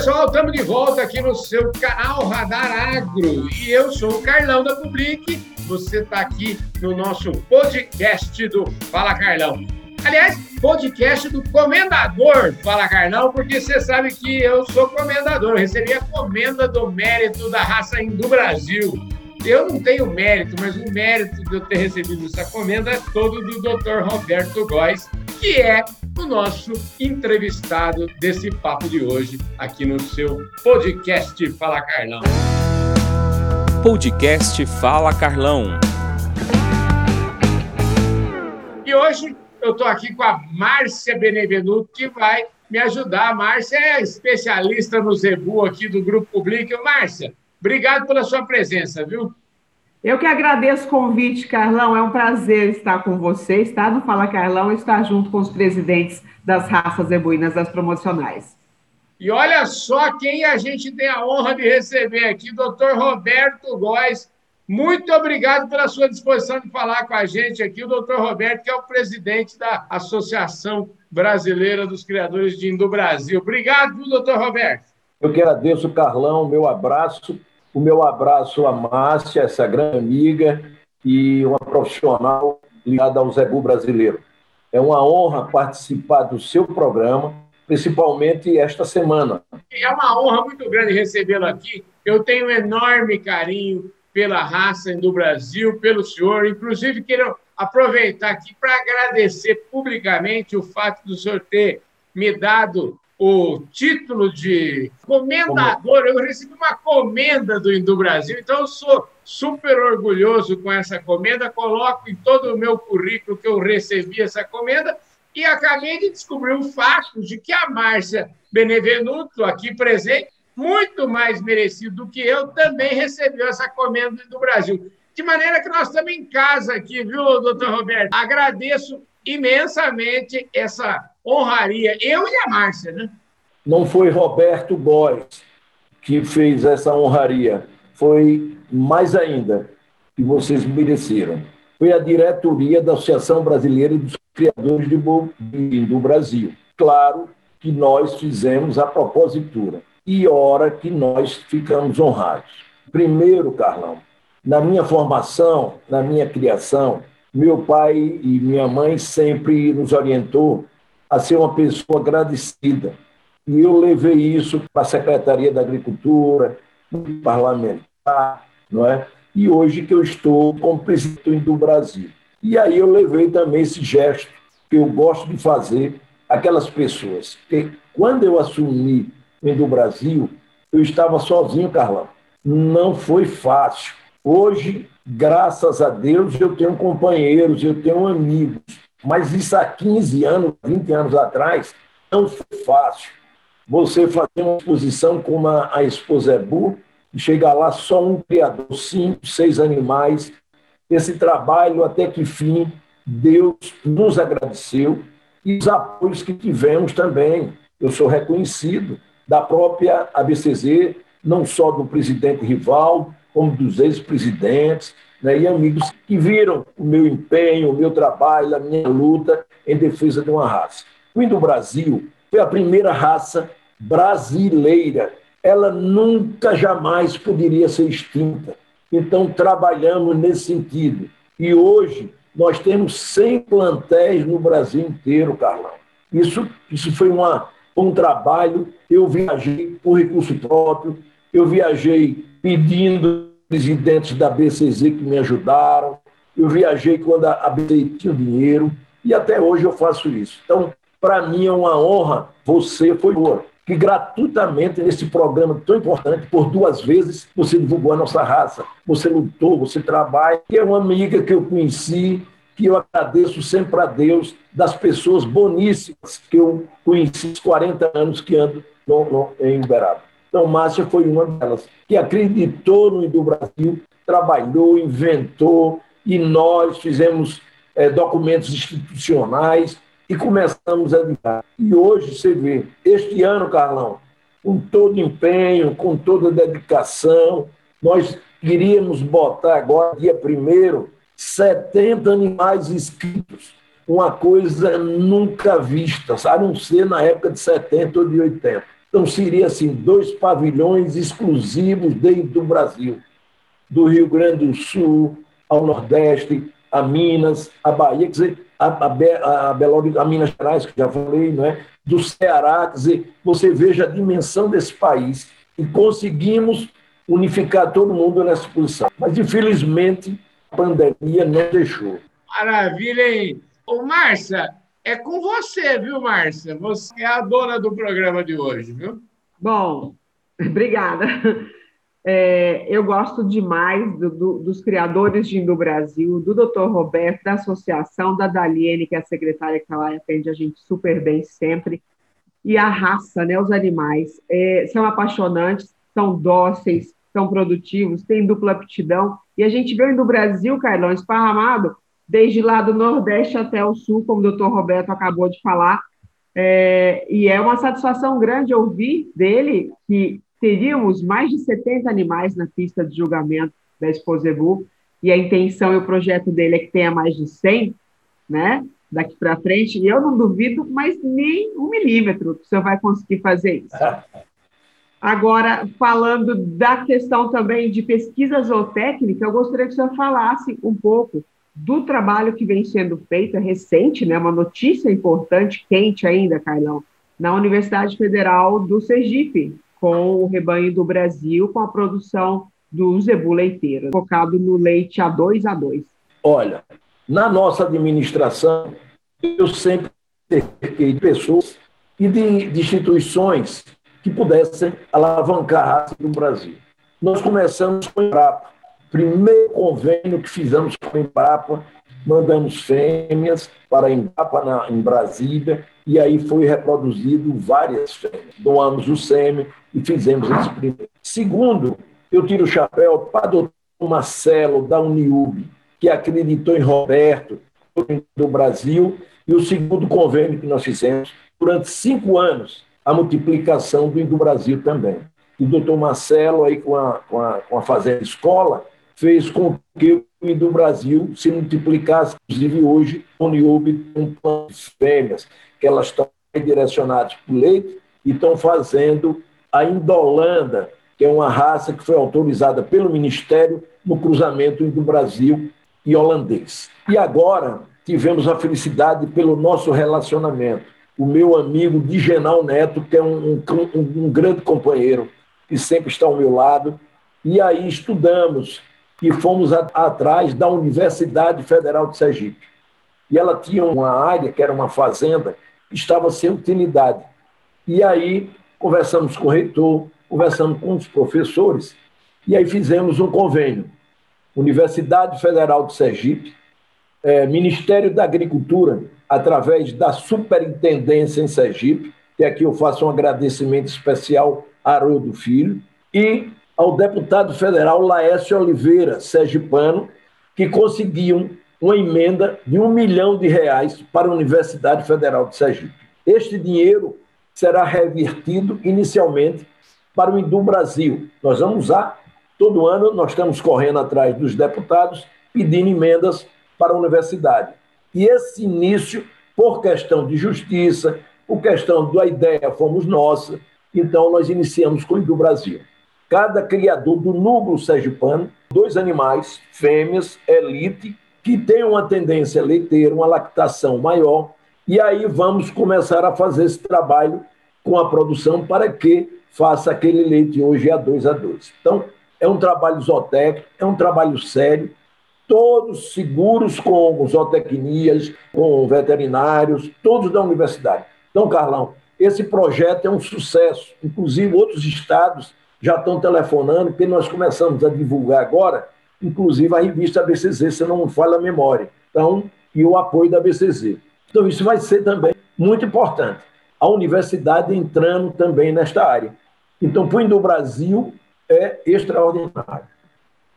pessoal, estamos de volta aqui no seu canal Radar Agro e eu sou o Carlão da Public. Você está aqui no nosso podcast do Fala Carlão. Aliás, podcast do Comendador Fala Carlão, porque você sabe que eu sou comendador, eu recebi a comenda do mérito da raça Hindu Brasil. Eu não tenho mérito, mas o mérito de eu ter recebido essa comenda é todo do Dr. Roberto Góes, que é o nosso entrevistado desse papo de hoje aqui no seu podcast Fala Carlão. Podcast Fala Carlão. E hoje eu estou aqui com a Márcia Benevenuto, que vai me ajudar. A Márcia é especialista no Zebu aqui do Grupo Public. Márcia, obrigado pela sua presença, viu? Eu que agradeço o convite, Carlão. É um prazer estar com você, estar no Fala Carlão e estar junto com os presidentes das raças zebuínas das promocionais. E olha só quem a gente tem a honra de receber aqui, doutor Roberto Góes. Muito obrigado pela sua disposição de falar com a gente aqui, o doutor Roberto, que é o presidente da Associação Brasileira dos Criadores de Indo Brasil. Obrigado, doutor Roberto. Eu que agradeço, Carlão, meu abraço o meu abraço à Márcia, essa grande amiga e uma profissional ligada ao Zebu brasileiro. É uma honra participar do seu programa, principalmente esta semana. É uma honra muito grande recebê-lo aqui. Eu tenho um enorme carinho pela raça do Brasil, pelo senhor. Inclusive, quero aproveitar aqui para agradecer publicamente o fato do senhor ter me dado o título de comendador. Eu recebi uma comenda do Indo Brasil, então eu sou super orgulhoso com essa comenda. Coloco em todo o meu currículo que eu recebi essa comenda e acabei de descobrir o fato de que a Márcia Benevenuto, aqui presente, muito mais merecido do que eu, também recebeu essa comenda do Brasil. De maneira que nós estamos em casa aqui, viu, doutor Roberto? Agradeço imensamente essa honraria, eu e a Márcia, né? Não foi Roberto Góes que fez essa honraria, foi mais ainda que vocês mereceram. Foi a diretoria da Associação Brasileira dos Criadores de Bovino do Brasil. Claro que nós fizemos a propositura e hora que nós ficamos honrados. Primeiro, Carlão, na minha formação, na minha criação, meu pai e minha mãe sempre nos orientou a ser uma pessoa agradecida. E eu levei isso para a Secretaria da Agricultura, parlamentar, não é? E hoje que eu estou como presidente do Brasil. E aí eu levei também esse gesto que eu gosto de fazer aquelas pessoas. Porque quando eu assumi do Brasil, eu estava sozinho, Carlão. Não foi fácil. Hoje, graças a Deus, eu tenho companheiros, eu tenho amigos. Mas isso há 15 anos, 20 anos atrás, não foi fácil. Você fazer uma exposição como a, a Exposebu, e chegar lá só um criador, cinco, seis animais. Esse trabalho, até que fim, Deus nos agradeceu e os apoios que tivemos também. Eu sou reconhecido da própria ABCZ, não só do presidente rival, como dos ex-presidentes né, e amigos que viram o meu empenho, o meu trabalho, a minha luta em defesa de uma raça. O Indo Brasil foi a primeira raça brasileira. Ela nunca, jamais poderia ser extinta. Então, trabalhamos nesse sentido. E hoje, nós temos 100 plantéis no Brasil inteiro, Carlão. Isso, isso foi uma, um trabalho. Eu viajei por recurso próprio, eu viajei pedindo presidentes da BCZ que me ajudaram. Eu viajei quando a BCZ tinha dinheiro e até hoje eu faço isso. Então, para mim é uma honra. Você foi boa. Que gratuitamente nesse programa tão importante, por duas vezes, você divulgou a nossa raça. Você lutou, você trabalha. E é uma amiga que eu conheci, que eu agradeço sempre a Deus, das pessoas boníssimas que eu conheci 40 anos que ando no, no, em Uberaba. Então, Márcia foi uma delas, que acreditou no Brasil, trabalhou, inventou, e nós fizemos é, documentos institucionais e começamos a editar. E hoje você vê, este ano, Carlão, com todo empenho, com toda dedicação, nós queríamos botar agora, dia primeiro, 70 animais inscritos. Uma coisa nunca vista, a não ser na época de 70 ou de 80. Então, seria assim, dois pavilhões exclusivos dentro do Brasil, do Rio Grande do Sul ao Nordeste, a Minas, a Bahia, quer dizer, a, a, a, Belo, a Minas Gerais, que já falei, não é? do Ceará, quer dizer, você veja a dimensão desse país e conseguimos unificar todo mundo nessa posição. Mas, infelizmente, a pandemia não deixou. Maravilha, hein? Ô, Márcia, é com você, viu, Márcia? Você é a dona do programa de hoje, viu? Bom, obrigada. É, eu gosto demais do, do, dos criadores de Indo Brasil, do Dr. Roberto, da associação, da Daliene, que é a secretária que está lá e atende a gente super bem sempre, e a raça, né, os animais. É, são apaixonantes, são dóceis, são produtivos, têm dupla aptidão, e a gente vê o Indo Brasil, Carlão, esparramado desde lá do Nordeste até o Sul, como o doutor Roberto acabou de falar. É, e é uma satisfação grande ouvir dele que teríamos mais de 70 animais na pista de julgamento da Exposebu, e a intenção e o projeto dele é que tenha mais de 100, né, daqui para frente, e eu não duvido mais nem um milímetro que o senhor vai conseguir fazer isso. Agora, falando da questão também de pesquisa zootécnica, eu gostaria que o senhor falasse um pouco do trabalho que vem sendo feito, é recente, né, uma notícia importante, quente ainda, Carlão, na Universidade Federal do Sergipe, com o rebanho do Brasil, com a produção do zebu leiteiro, focado no leite A2A2. Olha, na nossa administração, eu sempre cerquei de pessoas e de, de instituições que pudessem alavancar a raça do Brasil. Nós começamos com o Embrapa, primeiro convênio que fizemos com a Embrapa, mandamos fêmeas para a Embrapa na, em Brasília, e aí foi reproduzido várias fêmeas. Doamos o sêmen e fizemos esse primeiro. Segundo, eu tiro o chapéu para o doutor Marcelo, da Uniub, que acreditou em Roberto, do Brasil, e o segundo convênio que nós fizemos, durante cinco anos, a multiplicação do Brasil também. E o doutor Marcelo, aí com a, com a, com a Fazenda Escola, fez com que o do Brasil se multiplicasse, inclusive hoje, o Uniub tem fêmeas, que elas estão direcionadas para o leite e estão fazendo a Indolanda, que é uma raça que foi autorizada pelo Ministério no cruzamento do Brasil e holandês. E agora tivemos a felicidade pelo nosso relacionamento. O meu amigo Digenal Neto, que é um, um, um grande companheiro, que sempre está ao meu lado, e aí estudamos e fomos a, atrás da Universidade Federal de Sergipe. E ela tinha uma área, que era uma fazenda, que estava sem utilidade. E aí conversamos com o reitor, conversamos com os professores, e aí fizemos um convênio. Universidade Federal de Sergipe, é, Ministério da Agricultura, através da Superintendência em Sergipe, que aqui eu faço um agradecimento especial a Haroldo Filho, e ao deputado federal Laércio Oliveira, sergipano, que conseguiam uma emenda de um milhão de reais para a Universidade Federal de Sergipe. Este dinheiro será revertido inicialmente para o Indu Brasil. Nós vamos usar, todo ano nós estamos correndo atrás dos deputados pedindo emendas para a universidade. E esse início, por questão de justiça, por questão da ideia fomos nossa, então nós iniciamos com o Indu Brasil cada criador do núcleo sergipano, dois animais, fêmeas, elite, que tem uma tendência leiteira, uma lactação maior, e aí vamos começar a fazer esse trabalho com a produção para que faça aquele leite hoje a dois a dois. Então, é um trabalho zootécnico, é um trabalho sério, todos seguros com zootecnias, com veterinários, todos da universidade. Então, Carlão, esse projeto é um sucesso. Inclusive, outros estados já estão telefonando, porque nós começamos a divulgar agora, inclusive a revista BCZ, se não falha a memória. Então, e o apoio da BCZ. Então, isso vai ser também muito importante. A universidade entrando também nesta área. Então, o Brasil é extraordinário.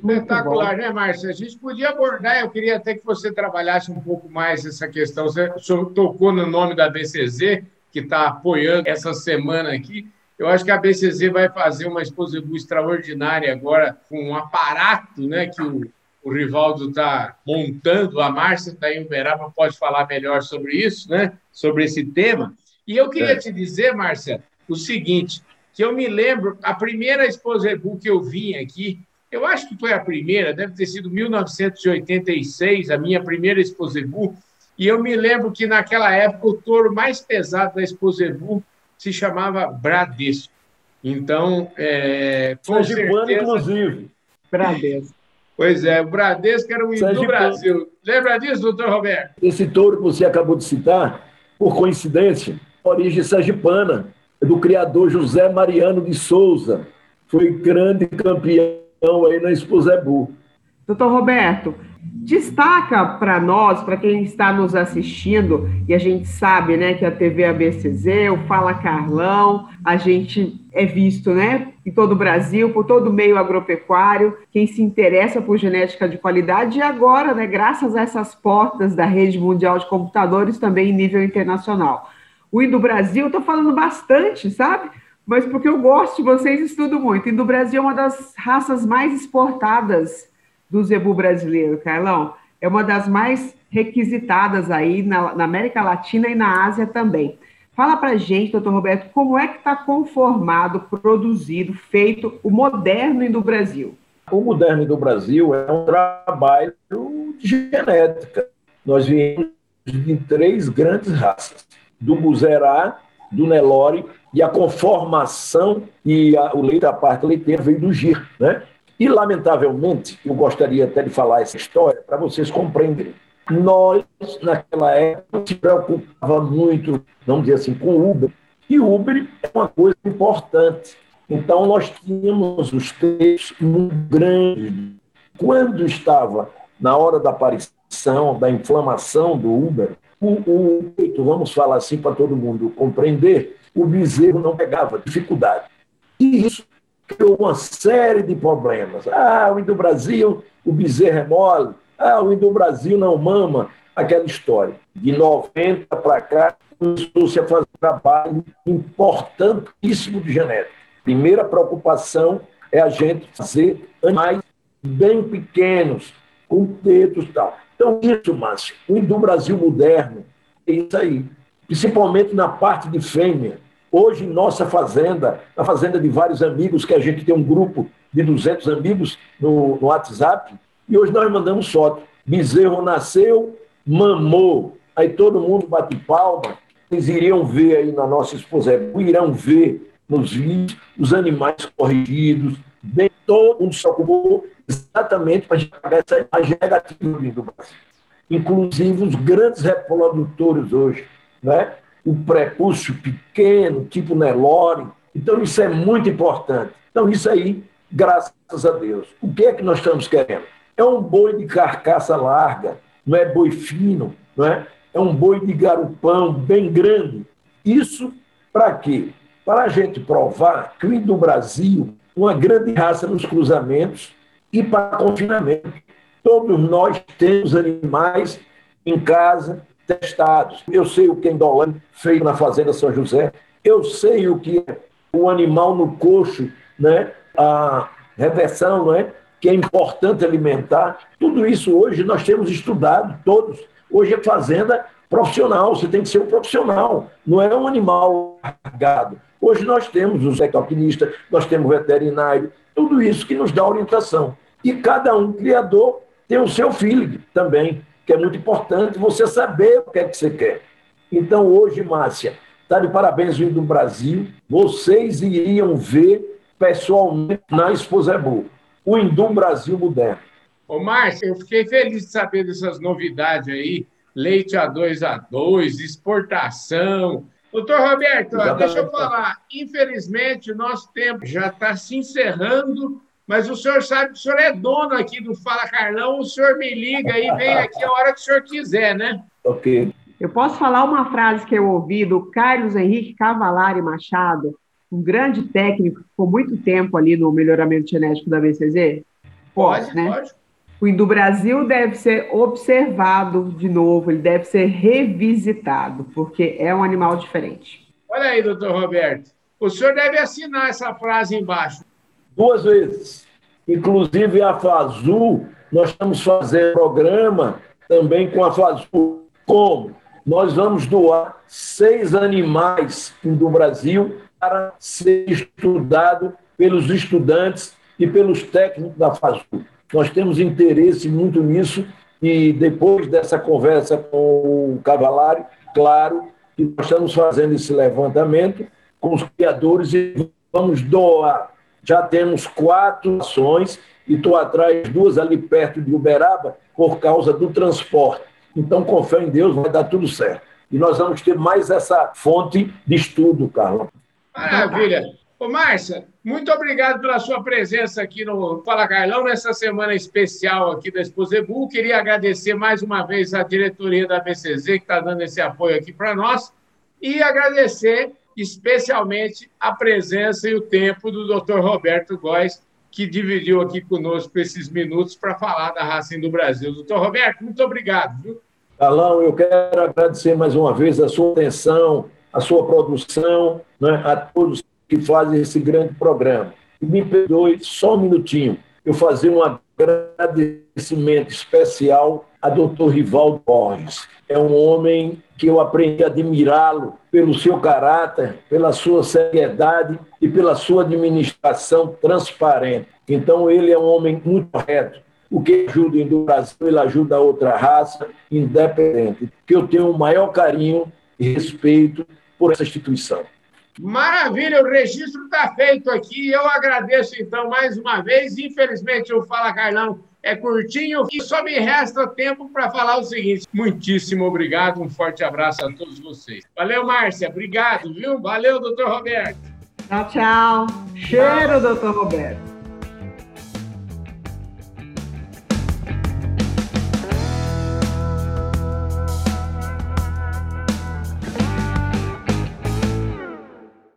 Espetacular, né, Márcia? A gente podia abordar, eu queria até que você trabalhasse um pouco mais essa questão. Você tocou no nome da BCZ, que está apoiando essa semana aqui. Eu acho que a BCZ vai fazer uma exposição extraordinária agora, com um aparato né, que o, o Rivaldo está montando. A Márcia está em Uberaba, pode falar melhor sobre isso, né, sobre esse tema. E eu queria é. te dizer, Márcia, o seguinte, que eu me lembro, a primeira Exposebu que eu vim aqui, eu acho que foi a primeira, deve ter sido 1986, a minha primeira Exposebu, e eu me lembro que naquela época o touro mais pesado da Exposebu se chamava Bradesco. Então, é, com certeza... inclusive. Bradesco. Pois é, o Bradesco era o hino do Brasil. Lembra disso, doutor Roberto? Esse touro que você acabou de citar, por coincidência, origem sergipana, é do criador José Mariano de Souza. Foi grande campeão aí na Exposebu. Doutor Roberto, Destaca para nós, para quem está nos assistindo, e a gente sabe né, que a TV ABCZ, o Fala Carlão, a gente é visto né, em todo o Brasil, por todo o meio agropecuário, quem se interessa por genética de qualidade, e agora, né, graças a essas portas da rede mundial de computadores, também em nível internacional. O Indo Brasil, estou falando bastante, sabe? Mas porque eu gosto vocês, estudo muito. Indo Brasil é uma das raças mais exportadas do zebu brasileiro, Carlão, é uma das mais requisitadas aí na, na América Latina e na Ásia também. Fala para gente, doutor Roberto, como é que está conformado, produzido, feito o moderno do Brasil? O moderno do Brasil é um trabalho de genética. Nós viemos de três grandes raças: do Buzerá, do Nelore e a conformação e a, o leite da parte leiteira veio do Gir, né? E, lamentavelmente, eu gostaria até de falar essa história para vocês compreenderem. Nós, naquela época, se preocupava muito, vamos dizer assim, com Uber. E Uber é uma coisa importante. Então, nós tínhamos os textos muito grandes. Quando estava na hora da aparição, da inflamação do Uber, o, peito, vamos falar assim para todo mundo compreender, o bezerro não pegava dificuldade. E isso uma série de problemas. Ah, o Indo Brasil, o bezerro é mole. Ah, o Indo Brasil não mama. Aquela história. De 90 para cá, começou-se a fazer um trabalho importantíssimo de genética. Primeira preocupação é a gente fazer animais bem pequenos, com tetos e tal. Então, isso, Márcio, o Indo Brasil moderno, é isso aí. Principalmente na parte de fêmea. Hoje, em nossa fazenda, na fazenda de vários amigos, que a gente tem um grupo de 200 amigos no, no WhatsApp, e hoje nós mandamos foto. Bezerro nasceu, mamou. Aí todo mundo bate palma. Eles iriam ver aí na nossa esposa, irão ver nos vídeos os animais corrigidos, bem, todo mundo se ocupou exatamente para pagar essa imagem negativa do Brasil. Inclusive os grandes reprodutores hoje, né? O prepúcio pequeno, tipo Nelore. Então, isso é muito importante. Então, isso aí, graças a Deus. O que é que nós estamos querendo? É um boi de carcaça larga, não é boi fino, não é? É um boi de garupão bem grande. Isso para quê? Para a gente provar que o Brasil, uma grande raça nos cruzamentos e para confinamento. Todos nós temos animais em casa, testados. Eu sei o que é Indolândia feito na Fazenda São José. Eu sei o que é o animal no coxo, né? a reversão, né? que é importante alimentar. Tudo isso hoje nós temos estudado, todos. Hoje é fazenda profissional, você tem que ser um profissional, não é um animal largado. Hoje nós temos o zootecnista, nós temos veterinário, tudo isso que nos dá orientação. E cada um criador tem o seu filho também que é muito importante você saber o que é que você quer. Então, hoje, Márcia, está de parabéns vindo do Brasil. Vocês iriam ver pessoalmente na Exposebu o Indum Brasil moderno. Ô, Márcia, eu fiquei feliz de saber dessas novidades aí. Leite A2A2, exportação. Doutor Roberto, deixa eu falar. Infelizmente, o nosso tempo já está se encerrando mas o senhor sabe que o senhor é dono aqui do Fala Carlão, o senhor me liga e vem aqui a hora que o senhor quiser, né? Ok. Eu posso falar uma frase que eu ouvi do Carlos Henrique Cavalari Machado, um grande técnico que ficou muito tempo ali no melhoramento genético da BCZ? Pode, pode né? Pode. O do Brasil deve ser observado de novo, ele deve ser revisitado, porque é um animal diferente. Olha aí, doutor Roberto. O senhor deve assinar essa frase embaixo duas vezes. Inclusive a Fazul, nós estamos fazendo programa também com a Fazul. Como? Nós vamos doar seis animais do Brasil para ser estudado pelos estudantes e pelos técnicos da FASU. Nós temos interesse muito nisso e depois dessa conversa com o Cavalari, claro que nós estamos fazendo esse levantamento com os criadores e vamos doar. Já temos quatro ações e estou atrás duas ali perto de Uberaba por causa do transporte. Então, com fé em Deus, vai dar tudo certo. E nós vamos ter mais essa fonte de estudo, Carlos. Maravilha. Ô, Márcia, muito obrigado pela sua presença aqui no Fala Carlão, nessa semana especial aqui da Exposebu. Queria agradecer mais uma vez a diretoria da BCZ, que está dando esse apoio aqui para nós, e agradecer especialmente a presença e o tempo do Dr. Roberto Góes, que dividiu aqui conosco esses minutos para falar da Racing do Brasil. Doutor Roberto, muito obrigado. Viu? Alão, eu quero agradecer mais uma vez a sua atenção, a sua produção, né, a todos que fazem esse grande programa. E me perdoe só um minutinho, eu fazer um agradecimento especial a doutor Rivaldo Borges. É um homem que eu aprendi a admirá-lo pelo seu caráter, pela sua seriedade e pela sua administração transparente. Então, ele é um homem muito correto. O que ajuda em Brasil, ele ajuda a outra raça, independente. Que eu tenho o maior carinho e respeito por essa instituição. Maravilha, o registro está feito aqui. Eu agradeço, então, mais uma vez. Infelizmente, o Fala Carlão é curtinho e só me resta tempo para falar o seguinte. Muitíssimo obrigado, um forte abraço a todos vocês. Valeu, Márcia, obrigado, viu? Valeu, doutor Roberto. Tchau, tchau. Cheiro, doutor Roberto.